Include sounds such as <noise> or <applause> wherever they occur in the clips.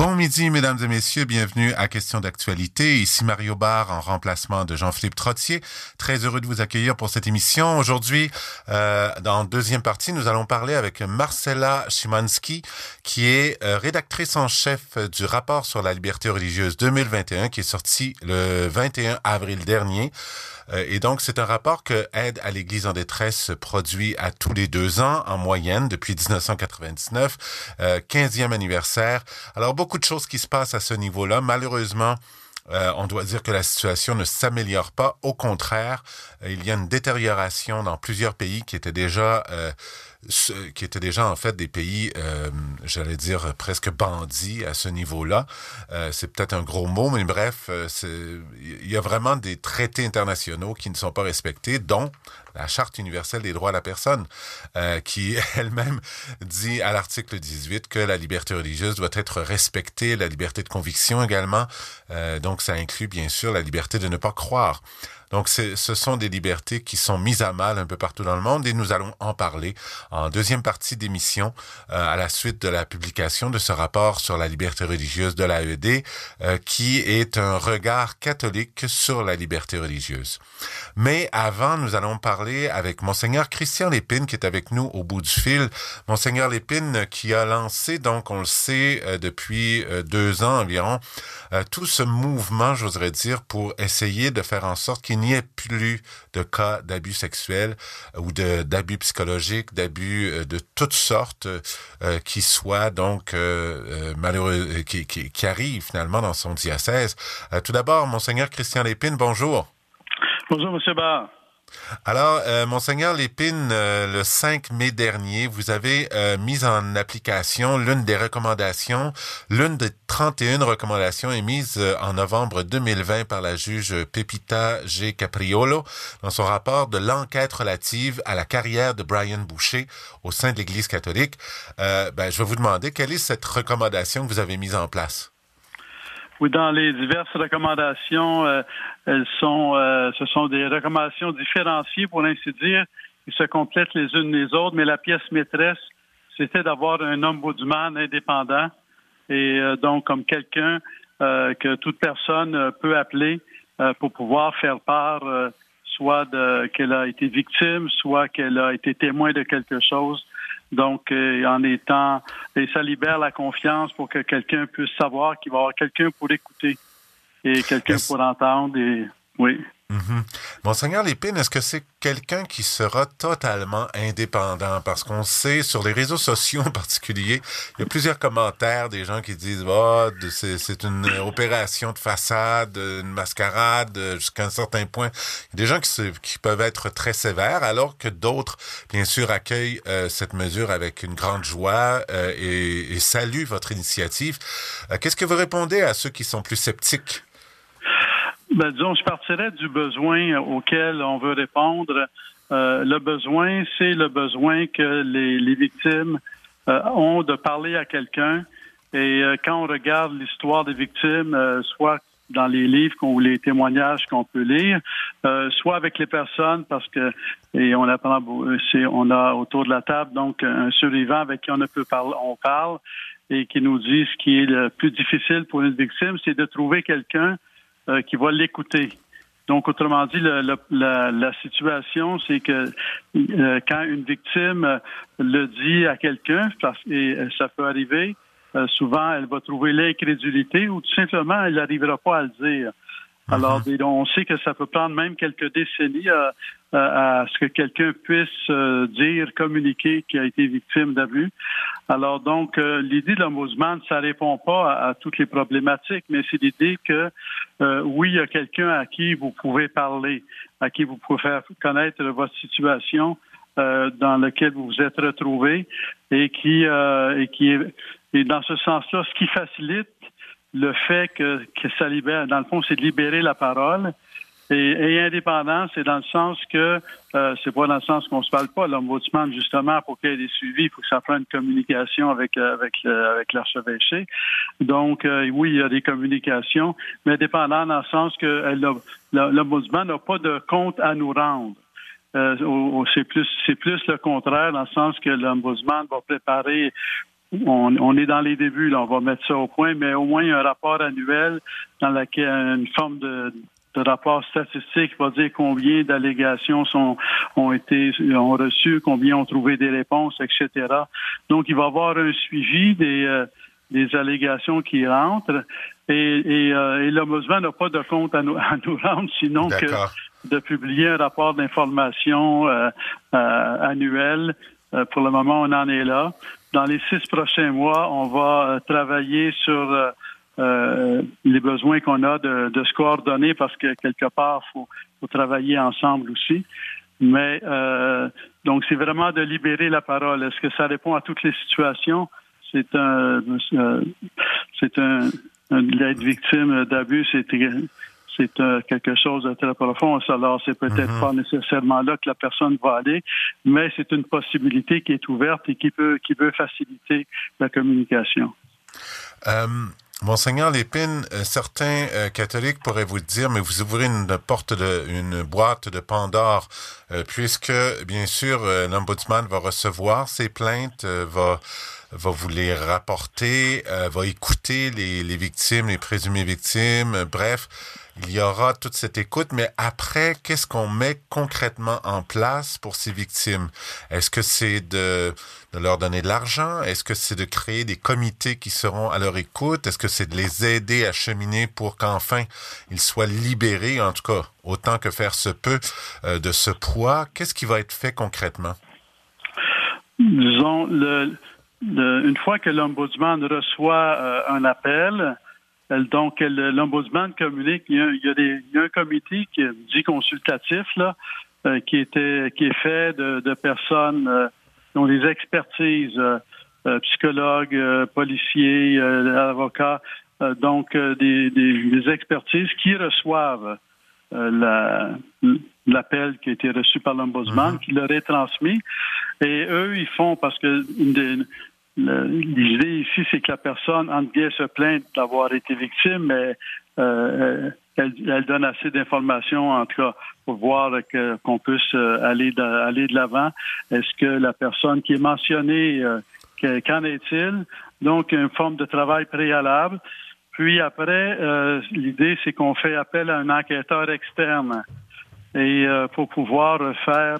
Bon midi, mesdames et messieurs. Bienvenue à Question d'actualité. Ici Mario Barr en remplacement de Jean-Philippe Trottier. Très heureux de vous accueillir pour cette émission. Aujourd'hui, euh, dans deuxième partie, nous allons parler avec Marcella Szymanski, qui est euh, rédactrice en chef du rapport sur la liberté religieuse 2021, qui est sorti le 21 avril dernier. Euh, et donc, c'est un rapport que Aide à l'Église en détresse produit à tous les deux ans, en moyenne, depuis 1999, euh, 15e anniversaire. Alors, beaucoup de choses qui se passent à ce niveau-là. Malheureusement, euh, on doit dire que la situation ne s'améliore pas. Au contraire, euh, il y a une détérioration dans plusieurs pays qui étaient déjà euh, qui étaient déjà en fait des pays, euh, j'allais dire presque bandits à ce niveau-là. Euh, c'est peut-être un gros mot, mais bref, il y a vraiment des traités internationaux qui ne sont pas respectés, dont la Charte universelle des droits de la personne, euh, qui <laughs> elle-même dit à l'article 18 que la liberté religieuse doit être respectée, la liberté de conviction également. Euh, donc ça inclut bien sûr la liberté de ne pas croire. Donc, ce sont des libertés qui sont mises à mal un peu partout dans le monde et nous allons en parler en deuxième partie d'émission euh, à la suite de la publication de ce rapport sur la liberté religieuse de l'AED euh, qui est un regard catholique sur la liberté religieuse. Mais avant, nous allons parler avec Monseigneur Christian Lépine qui est avec nous au bout du fil. Monseigneur Lépine qui a lancé, donc on le sait, euh, depuis deux ans environ, tout ce mouvement, j'oserais dire, pour essayer de faire en sorte qu'il n'y ait plus de cas d'abus sexuels euh, ou de d'abus psychologiques, d'abus euh, de toutes sortes euh, qui soient donc malheureux, qui, qui, qui arrivent finalement dans son diocèse. tout d'abord, monseigneur Christian Lépine, bonjour. Bonjour, monsieur Barr. Alors, euh, Monseigneur Lépine, euh, le 5 mai dernier, vous avez euh, mis en application l'une des recommandations, l'une des 31 recommandations émises en novembre 2020 par la juge Pepita G. Capriolo dans son rapport de l'enquête relative à la carrière de Brian Boucher au sein de l'Église catholique. ben, je vais vous demander quelle est cette recommandation que vous avez mise en place? Oui, dans les diverses recommandations, euh, elles sont, euh, ce sont des recommandations différenciées, pour ainsi dire, qui se complètent les unes les autres, mais la pièce maîtresse, c'était d'avoir un ombudsman indépendant. Et euh, donc comme quelqu'un que toute personne peut appeler pour pouvoir faire part soit qu'elle a été victime, soit qu'elle a été témoin de quelque chose donc, euh, en étant, et ça libère la confiance pour que quelqu'un puisse savoir qu'il va y avoir quelqu'un pour écouter et quelqu'un pour entendre. Et oui. Mm Monseigneur Lépine, est-ce que c'est quelqu'un qui sera totalement indépendant? Parce qu'on sait, sur les réseaux sociaux en particulier, il y a plusieurs commentaires des gens qui disent oh, c'est une opération de façade, une mascarade, jusqu'à un certain point. Il y a des gens qui, qui peuvent être très sévères, alors que d'autres, bien sûr, accueillent euh, cette mesure avec une grande joie euh, et, et, saluent votre initiative. Euh, qu'est-ce que vous répondez à ceux qui sont plus sceptiques? Ben, disons, je partirais du besoin auquel on veut répondre. Euh, le besoin, c'est le besoin que les, les victimes euh, ont de parler à quelqu'un. Et euh, quand on regarde l'histoire des victimes, euh, soit dans les livres ou les témoignages qu'on peut lire, soit avec les personnes, parce que et on apprend, on a autour de la table donc un survivant avec qui on ne peut parler, on parle et qui nous dit ce qui est le plus difficile pour une victime, c'est de trouver quelqu'un euh, qui va l'écouter. Donc, autrement dit, la, situation, c'est que euh, quand une victime le dit à quelqu'un, et ça peut arriver, euh, souvent, elle va trouver l'incrédulité ou tout simplement, elle n'arrivera pas à le dire. Alors, mhm. on sait que ça peut prendre même quelques décennies à, à, ce que quelqu'un puisse euh, dire, communiquer qu'il a été victime d'abus. Alors, donc, euh, l'idée de l'ombudsman, ça répond pas à, toutes les problématiques, mais c'est l'idée que, euh, oui, il y a quelqu'un à qui vous pouvez parler, à qui vous pouvez faire connaître votre situation dans laquelle vous vous êtes retrouvé et qui, et qui est, et dans ce sens-là, ce qui facilite le fait que, que ça libère, dans le fond, c'est de libérer la parole. Et, et indépendant, c'est dans le sens que euh, c'est pas dans le sens qu'on se parle pas. L'ombudsman, justement, pour qu'il y ait des suivis, il faut que ça prenne une communication avec euh, avec euh, avec l'archevêché. Donc, euh, oui, il y a des communications, mais indépendant dans le sens que l'ombudsman n'a pas de compte à nous rendre. C'est plus c'est plus le contraire dans le sens que l'ombudsman va préparer on, est dans les débuts, là, on va mettre ça au point, mais au moins un rapport annuel dans lequel une forme de, rapport statistique va dire combien d'allégations sont ont été ont reçu, combien ont trouvé des réponses, etc. Donc il va y avoir un suivi des euh, des allégations qui rentrent et, et, euh, l'Ombudsman n'a pas de compte à nous, à nous rendre, sinon que de publier un rapport d'information euh, annuel. pour le moment, on en est là dans les six prochains mois, on va euh, travailler sur euh, euh, les besoins qu'on a de, de, se coordonner parce que quelque part, faut, faut, travailler ensemble aussi. Mais donc, c'est vraiment de libérer la parole. Est-ce que ça répond à toutes les situations? C'est un, c'est un, un victime d'abus, c'est c'est euh, quelque chose de très profond. Alors, c'est peut-être mhm. pas nécessairement là que la personne va aller, mais c'est une possibilité qui est ouverte et qui peut, qui veut faciliter la communication. Euh, Monseigneur Lépine, euh, certains catholiques pourraient vous dire, mais vous ouvrez une porte de, une boîte de Pandore, puisque bien sûr l'ombudsman va recevoir ces plaintes, va va vous les rapporter, va écouter les, les victimes, les présumées victimes, bref, il y aura toute cette écoute, mais après, qu'est-ce qu'on met concrètement en place pour ces victimes? Est-ce que c'est de, leur donner de l'argent? Est-ce que c'est de créer des comités qui seront à leur écoute? Est-ce que c'est de les aider à cheminer pour qu'enfin ils soient libérés, en tout cas, autant que faire se peut, euh, de ce poids? Qu'est-ce qui va être fait concrètement? Disons, une fois que l'Ombudsman reçoit euh, un appel, donc, l'Ombudsman communique, il y, a, il, y a des, il y, a, un comité qui dit consultatif, là, euh, qui, était, qui est fait de, de personnes euh, qui ont des expertises, euh, psychologues, policiers, avocats, donc des, des, des, expertises qui reçoivent l'appel qui a été reçu par l'Ombudsman, mm-hmm. qui leur est transmis. Et eux, ils font, parce que une des, L'idée ici, c'est que la personne, en guillemets, se plaint d'avoir été victime, mais euh, elle, donne assez d'informations, en tout cas, pour voir qu'on puisse euh, aller de, aller de l'avant. Est-ce que la personne qui est mentionnée, euh, qu'en est-il? Donc, une forme de travail préalable. Puis après, l'idée, c'est qu'on fait appel à un enquêteur externe et pour pouvoir faire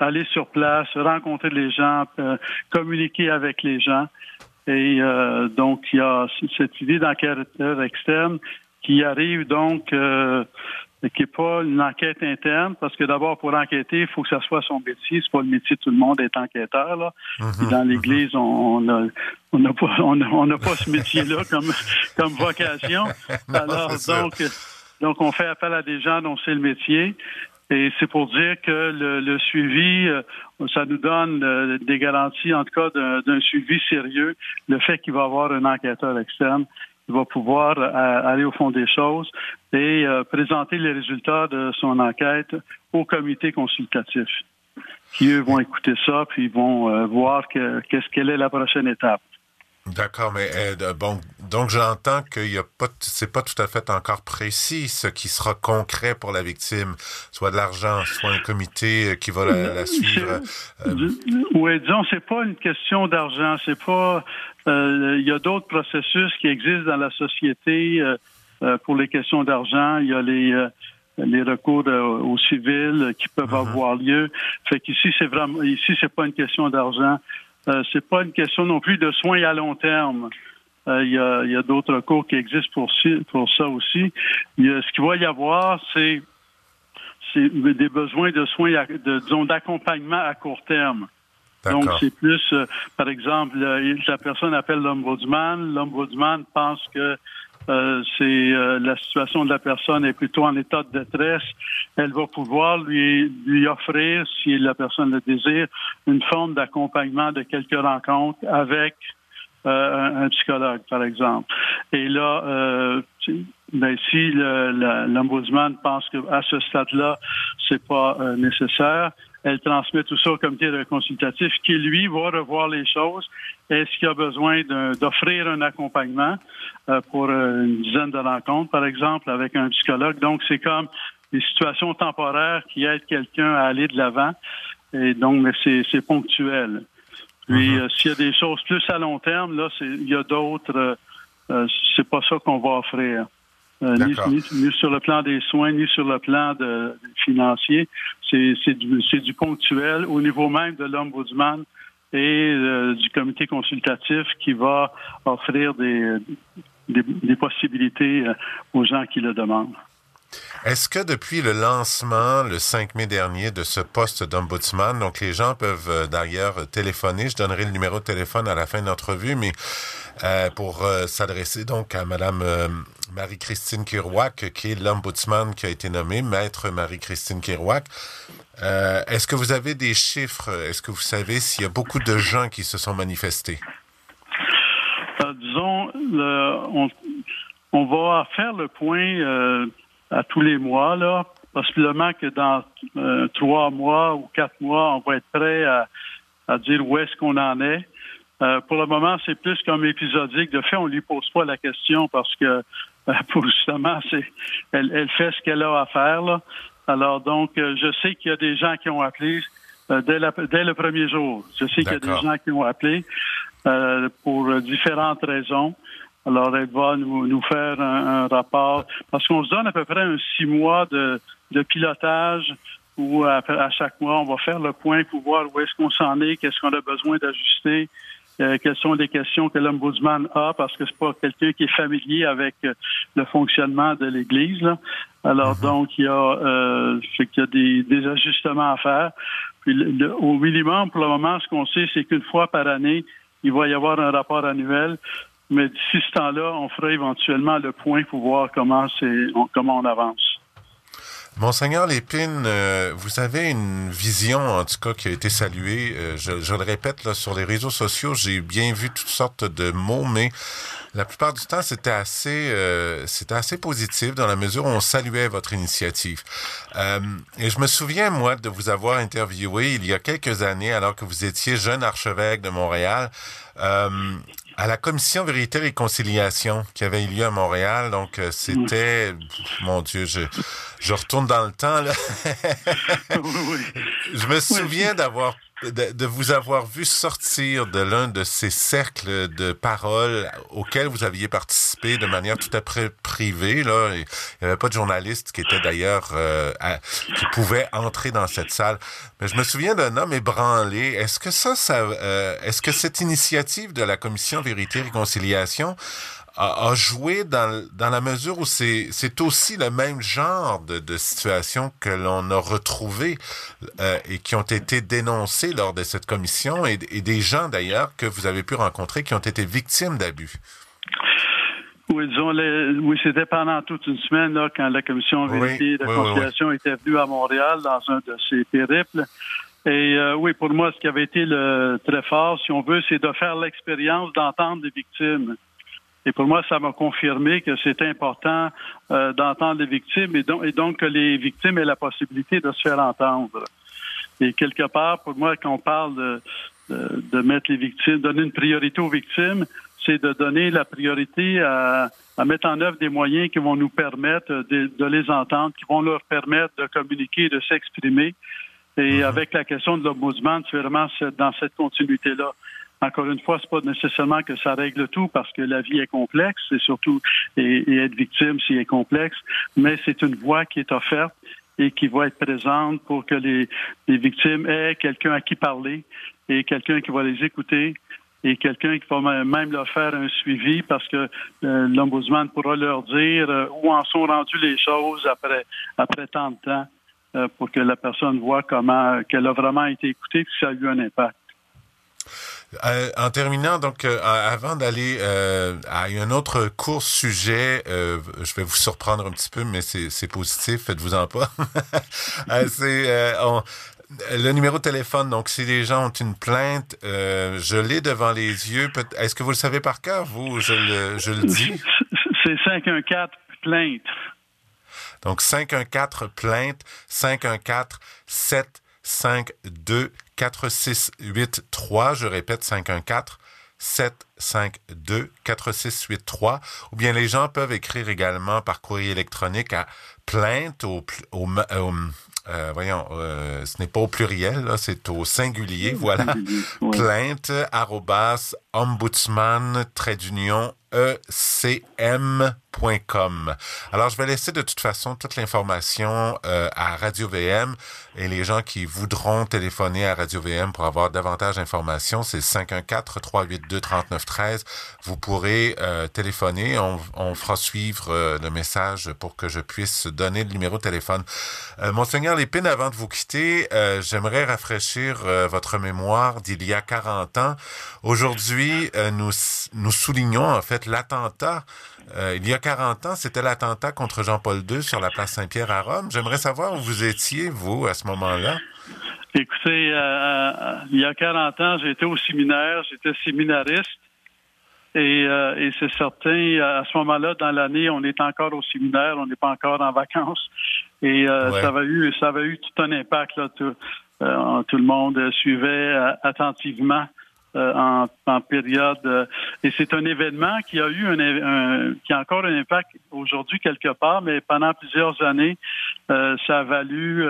aller sur place, rencontrer les gens, euh, communiquer avec les gens. Et euh, donc, il y a cette idée d'enquêteur externe qui arrive donc, euh, qui n'est pas une enquête interne, parce que d'abord, pour enquêter, il faut que ça soit son métier. C'est pas le métier de tout le monde d'être enquêteur. Là. Mhm. dans l'Église, on n'a on a pas, on pas ce métier-là <laughs> comme, comme vocation. <laughs> Alors, donc, donc, on fait appel à des gens dont c'est le métier. Et c'est pour dire que le, suivi, euh, ça nous donne euh, des garanties, en tout cas, d'un suivi sérieux. Le fait qu'il va y avoir un enquêteur externe qui va pouvoir euh, aller au fond des choses et présenter les résultats de son enquête au comité consultatif, qui eux vont écouter ça puis vont voir qu'est-ce quelle est la prochaine étape. D'accord, mais euh, bon, donc j'entends qu'il y a pas, c'est pas tout à fait encore précis ce qui sera concret pour la victime, soit de l'argent, soit un comité euh, qui va la, suivre. Euh. Oui, disons, c'est pas une question d'argent, c'est pas. Il y a d'autres processus qui existent dans la société pour les questions d'argent. Il y a les les recours aux civils qui peuvent mm-hmm. avoir lieu. Fait qu'ici, c'est vraiment, ici, c'est pas une question d'argent. Euh, c'est pas une question non plus de soins à long terme. Euh, il y a, y a d'autres cours qui existent pour, pour ça aussi. ce qu'il va y avoir, c'est des besoins de soins, de, d'accompagnement à court terme. Donc, c'est plus, euh, par exemple, la personne appelle l'ombudsman, l'ombudsman pense que euh, c'est euh, la situation de la personne est plutôt en état de détresse, elle va pouvoir lui lui offrir, si la personne le désire, une forme d'accompagnement de quelques rencontres avec euh, un, psychologue, par exemple. Et là, ben, si l'ombudsman pense qu'à ce stade-là, c'est pas nécessaire, elle transmet tout ça au comité consultatif qui, lui, va revoir les choses. Est-ce qu'il a besoin d'offrir un accompagnement? euh, pour euh, une dizaine de rencontres, par exemple, avec un psychologue? Donc, c'est comme des situations temporaires qui aident quelqu'un à aller de l'avant. Et donc, mais c'est ponctuel. Puis mhm. s'il y a des choses plus à long terme, là, il y a d'autres. c'est pas ça qu'on va offrir. Ni, sur le plan des soins, ni sur le plan de, financier. C'est du, du ponctuel au niveau même de l'ombudsman et du comité consultatif qui va offrir des, des, possibilités euh, aux gens qui le demandent. Est-ce que depuis le lancement, le 5 mai dernier, de ce poste d'ombudsman, donc les gens peuvent euh, d'ailleurs téléphoner, je donnerai le numéro de téléphone à la fin de l'entrevue, mais euh, pour s'adresser donc à Madame Marie-Christine Kirouac, qui est l'ombudsman qui a été nommé, Maître Marie-Christine Kirouac. Est-ce que vous avez des chiffres? Est-ce que vous savez s'il y a beaucoup de gens qui se sont manifestés? disons, on, va faire le point euh, à tous les mois, là, possiblement que dans euh, trois mois ou quatre mois, on va être prêt à, dire où est-ce qu'on en est. Euh, pour le moment, c'est plus comme épisodique. De fait, on lui pose pas la question parce que <laughs> pour justement, c'est elle, fait ce qu'elle a à faire. Là. Alors donc, je sais qu'il y a des gens qui ont appelé dès, dès, le premier jour. Je sais qu'il y a des gens qui ont appelé. Euh, pour différentes raisons. Alors, elle va nous, nous faire un, rapport, parce qu'on se donne à peu près un six mois de, de pilotage où à, chaque mois, on va faire le point pour voir où est-ce qu'on s'en est, qu'est-ce qu'on a besoin d'ajuster, euh, quelles sont les questions que l'ombudsman a, parce que c'est pas quelqu'un qui est familier avec euh, le fonctionnement de l'Église. Alors, mm-hmm. donc, il y a, euh, qu'il y a des, des, ajustements à faire. Puis, au minimum, pour le moment, ce qu'on sait, c'est qu'une fois par année, il va y avoir un rapport annuel. Mais d'ici ce temps-là, on fera éventuellement le point pour voir comment, on, comment on avance. Monseigneur Lépine, euh, vous avez une vision, en tout cas, qui a été saluée. Euh, je, le répète, sur les réseaux sociaux, j'ai bien vu toutes sortes de mots, mais la plupart du temps, c'était assez, euh, c'était assez positif dans la mesure où on saluait votre initiative. Et je me souviens, moi, de vous avoir interviewé il y a quelques années, alors que vous étiez jeune archevêque de Montréal. À la commission Vérité et Réconciliation qui avait eu lieu à Montréal. Donc, euh, c'était, mon Dieu, je, je retourne dans le temps, là. <laughs> je me souviens d'avoir de, vous avoir vu sortir de l'un de ces cercles de parole auxquels vous aviez participé de manière tout à fait privée. Là. Il n'y avait pas de journaliste qui était d'ailleurs euh, qui pouvait entrer dans cette salle. Mais je me souviens d'un homme ébranlé. Est-ce que ça, ça euh, est-ce que cette initiative de la commission Vérité et Réconciliation a, joué dans, dans la mesure où c'est, c'est aussi le même genre de, de situation que l'on a retrouvé euh, et qui ont été dénoncés lors de cette commission et, et des gens d'ailleurs que vous avez pu rencontrer qui ont été victimes d'abus. Oui, disons, les, oui, c'était pendant toute une semaine là, quand la commission vérité de conciliation était venue à Montréal dans un de ses périples. Et euh, oui, pour moi, ce qui avait été le, très fort, si on veut, c'est de faire l'expérience d'entendre les victimes. Et pour moi, ça m'a confirmé que c'est important euh, d'entendre les victimes et donc, et donc que les victimes aient la possibilité de se faire entendre. Et quelque part, pour moi, quand on parle de, de, mettre les victimes, donner une priorité aux victimes, c'est de donner la priorité à, à, mettre en œuvre des moyens qui vont nous permettre de, de les entendre, qui vont leur permettre de communiquer, de s'exprimer. Et mhm. avec la question de l'ombudsman, c'est vraiment dans cette continuité-là. Encore une fois, c'est pas nécessairement que ça règle tout parce que la vie est complexe et surtout et, être victime, c'est complexe, mais c'est une voie qui est offerte et qui va être présente pour que les, les victimes aient quelqu'un à qui parler et quelqu'un qui va les écouter et quelqu'un qui va même leur faire un suivi parce que euh, l'ombudsman pourra leur dire euh, où en sont rendues les choses après après tant de temps euh, pour que la personne voit comment qu'elle a vraiment été écoutée et que ça a eu un impact. Euh, en terminant, donc, euh, avant d'aller euh, à un autre court sujet, je vais vous surprendre un petit peu, mais c'est positif, faites-vous-en pas. <laughs> c'est le numéro de téléphone. Donc, si les gens ont une plainte, je l'ai devant les yeux. Est-ce que vous le savez par cœur, vous Je le, je le dis? <laughs> C'est 514 plainte. Donc 514 plainte 514 7 5 2 4 6 8 3. Je répète 514 7 5 2 4 6 8 3. Ou bien les gens peuvent écrire également par courrier électronique à plainte au, au, euh, voyons, euh, ce n'est pas au pluriel, c'est au singulier, <laughs> voilà. Plainte, arrobas, ombudsman, trait d'union, ecm alors, je vais laisser de toute façon toute l'information euh, à Radio VM et les gens qui voudront téléphoner à Radio VM pour avoir davantage d'informations, c'est 514-382-3913. Vous pourrez euh, téléphoner. On, on, fera suivre euh, le message pour que je puisse donner le numéro de téléphone. Monseigneur Lépine, avant de vous quitter, j'aimerais rafraîchir votre mémoire d'il y a 40 ans. Aujourd'hui, nous, nous soulignons en fait l'attentat euh, il y a 40 ans, c'était l'attentat contre Jean-Paul II sur la place Saint-Pierre à Rome. J'aimerais savoir où vous étiez, vous, à ce moment-là. Écoutez, euh, euh, il y a 40 ans, j'étais au séminaire, j'étais séminariste. Et, c'est certain, à ce moment-là, dans l'année, on est encore au séminaire, on n'est pas encore en vacances. Et ça, avait eu, ça avait eu tout un impact. Là, tout, tout le monde suivait attentivement euh, en, en, période. Euh, et c'est un événement qui a eu un, qui a encore un impact aujourd'hui quelque part, mais pendant plusieurs années, euh, ça a valu.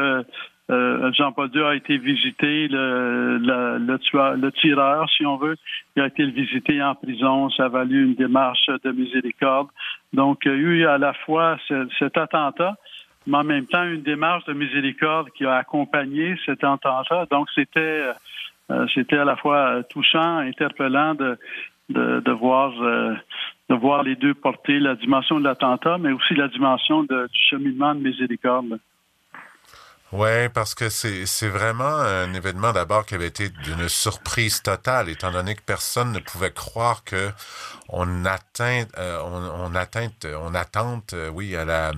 Jean-Paul II a été visité, le, le, tueur, le tireur, si on veut, il a été visité en prison. Ça a valu une démarche de miséricorde. Donc, il y a eu à la fois cet attentat, mais en même temps une démarche de miséricorde qui a accompagné cet attentat. Donc, c'était euh, c'était à la fois touchant, interpellant de, de, voir euh, de voir les deux porter la dimension de l'attentat, mais aussi la dimension du cheminement de miséricorde. Oui, parce que c'est vraiment un événement d'abord qui avait été d'une surprise totale, étant donné que personne ne pouvait croire que on atteint, euh, on, on attente, oui, à la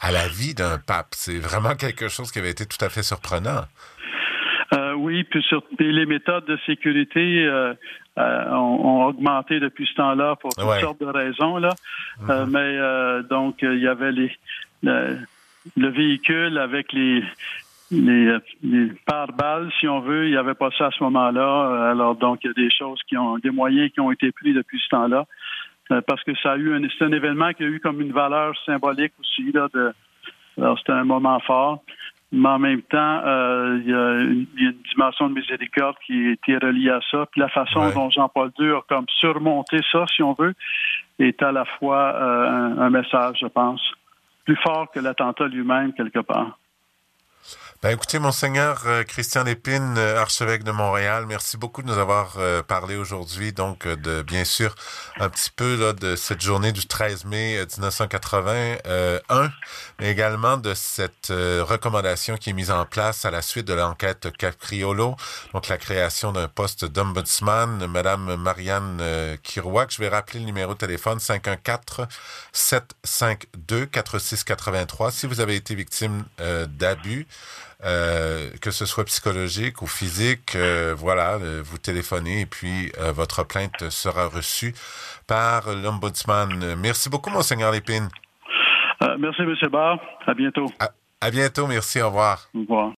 à la vie d'un pape. C'est vraiment quelque chose qui avait été tout à fait surprenant. Euh, oui, puis sur les méthodes de sécurité euh, euh, ont, augmenté depuis ce temps-là pour toutes sortes de raisons là. Mm-hmm. mais donc il y avait les le, véhicule avec les les, les pare-balles, si on veut, il n'y avait pas ça à ce moment-là. Alors donc il y a des choses qui ont des moyens qui ont été pris depuis ce temps-là. parce que ça a eu un c'est un événement qui a eu comme une valeur symbolique aussi là de alors c'était un moment fort mais en même temps, euh, il, y a une, dimension de miséricorde qui était reliée à ça. Puis la façon dont Jean-Paul II a comme surmonté ça, si on veut, est à la fois euh, un message, je pense, plus fort que l'attentat lui-même, quelque part. Ben, écoutez, Monseigneur euh, Christian Lépine, euh, archevêque de Montréal, merci beaucoup de nous avoir euh, parlé aujourd'hui, donc de bien sûr un petit peu là, de cette journée du 13 mai 1981, mais également de cette recommandation qui est mise en place à la suite de l'enquête Capriolo, donc la création d'un poste d'ombudsman, Madame Marianne Kirouac. Je vais rappeler le numéro de téléphone 514 752 4683 si vous avez été victime d'abus. Euh, que ce soit psychologique ou physique, euh, voilà, euh, vous téléphonez et puis votre plainte sera reçue par l'Ombudsman. Merci beaucoup, Monseigneur Lépine. merci, M. Barr. À bientôt. à bientôt. Merci. Au revoir. Au revoir.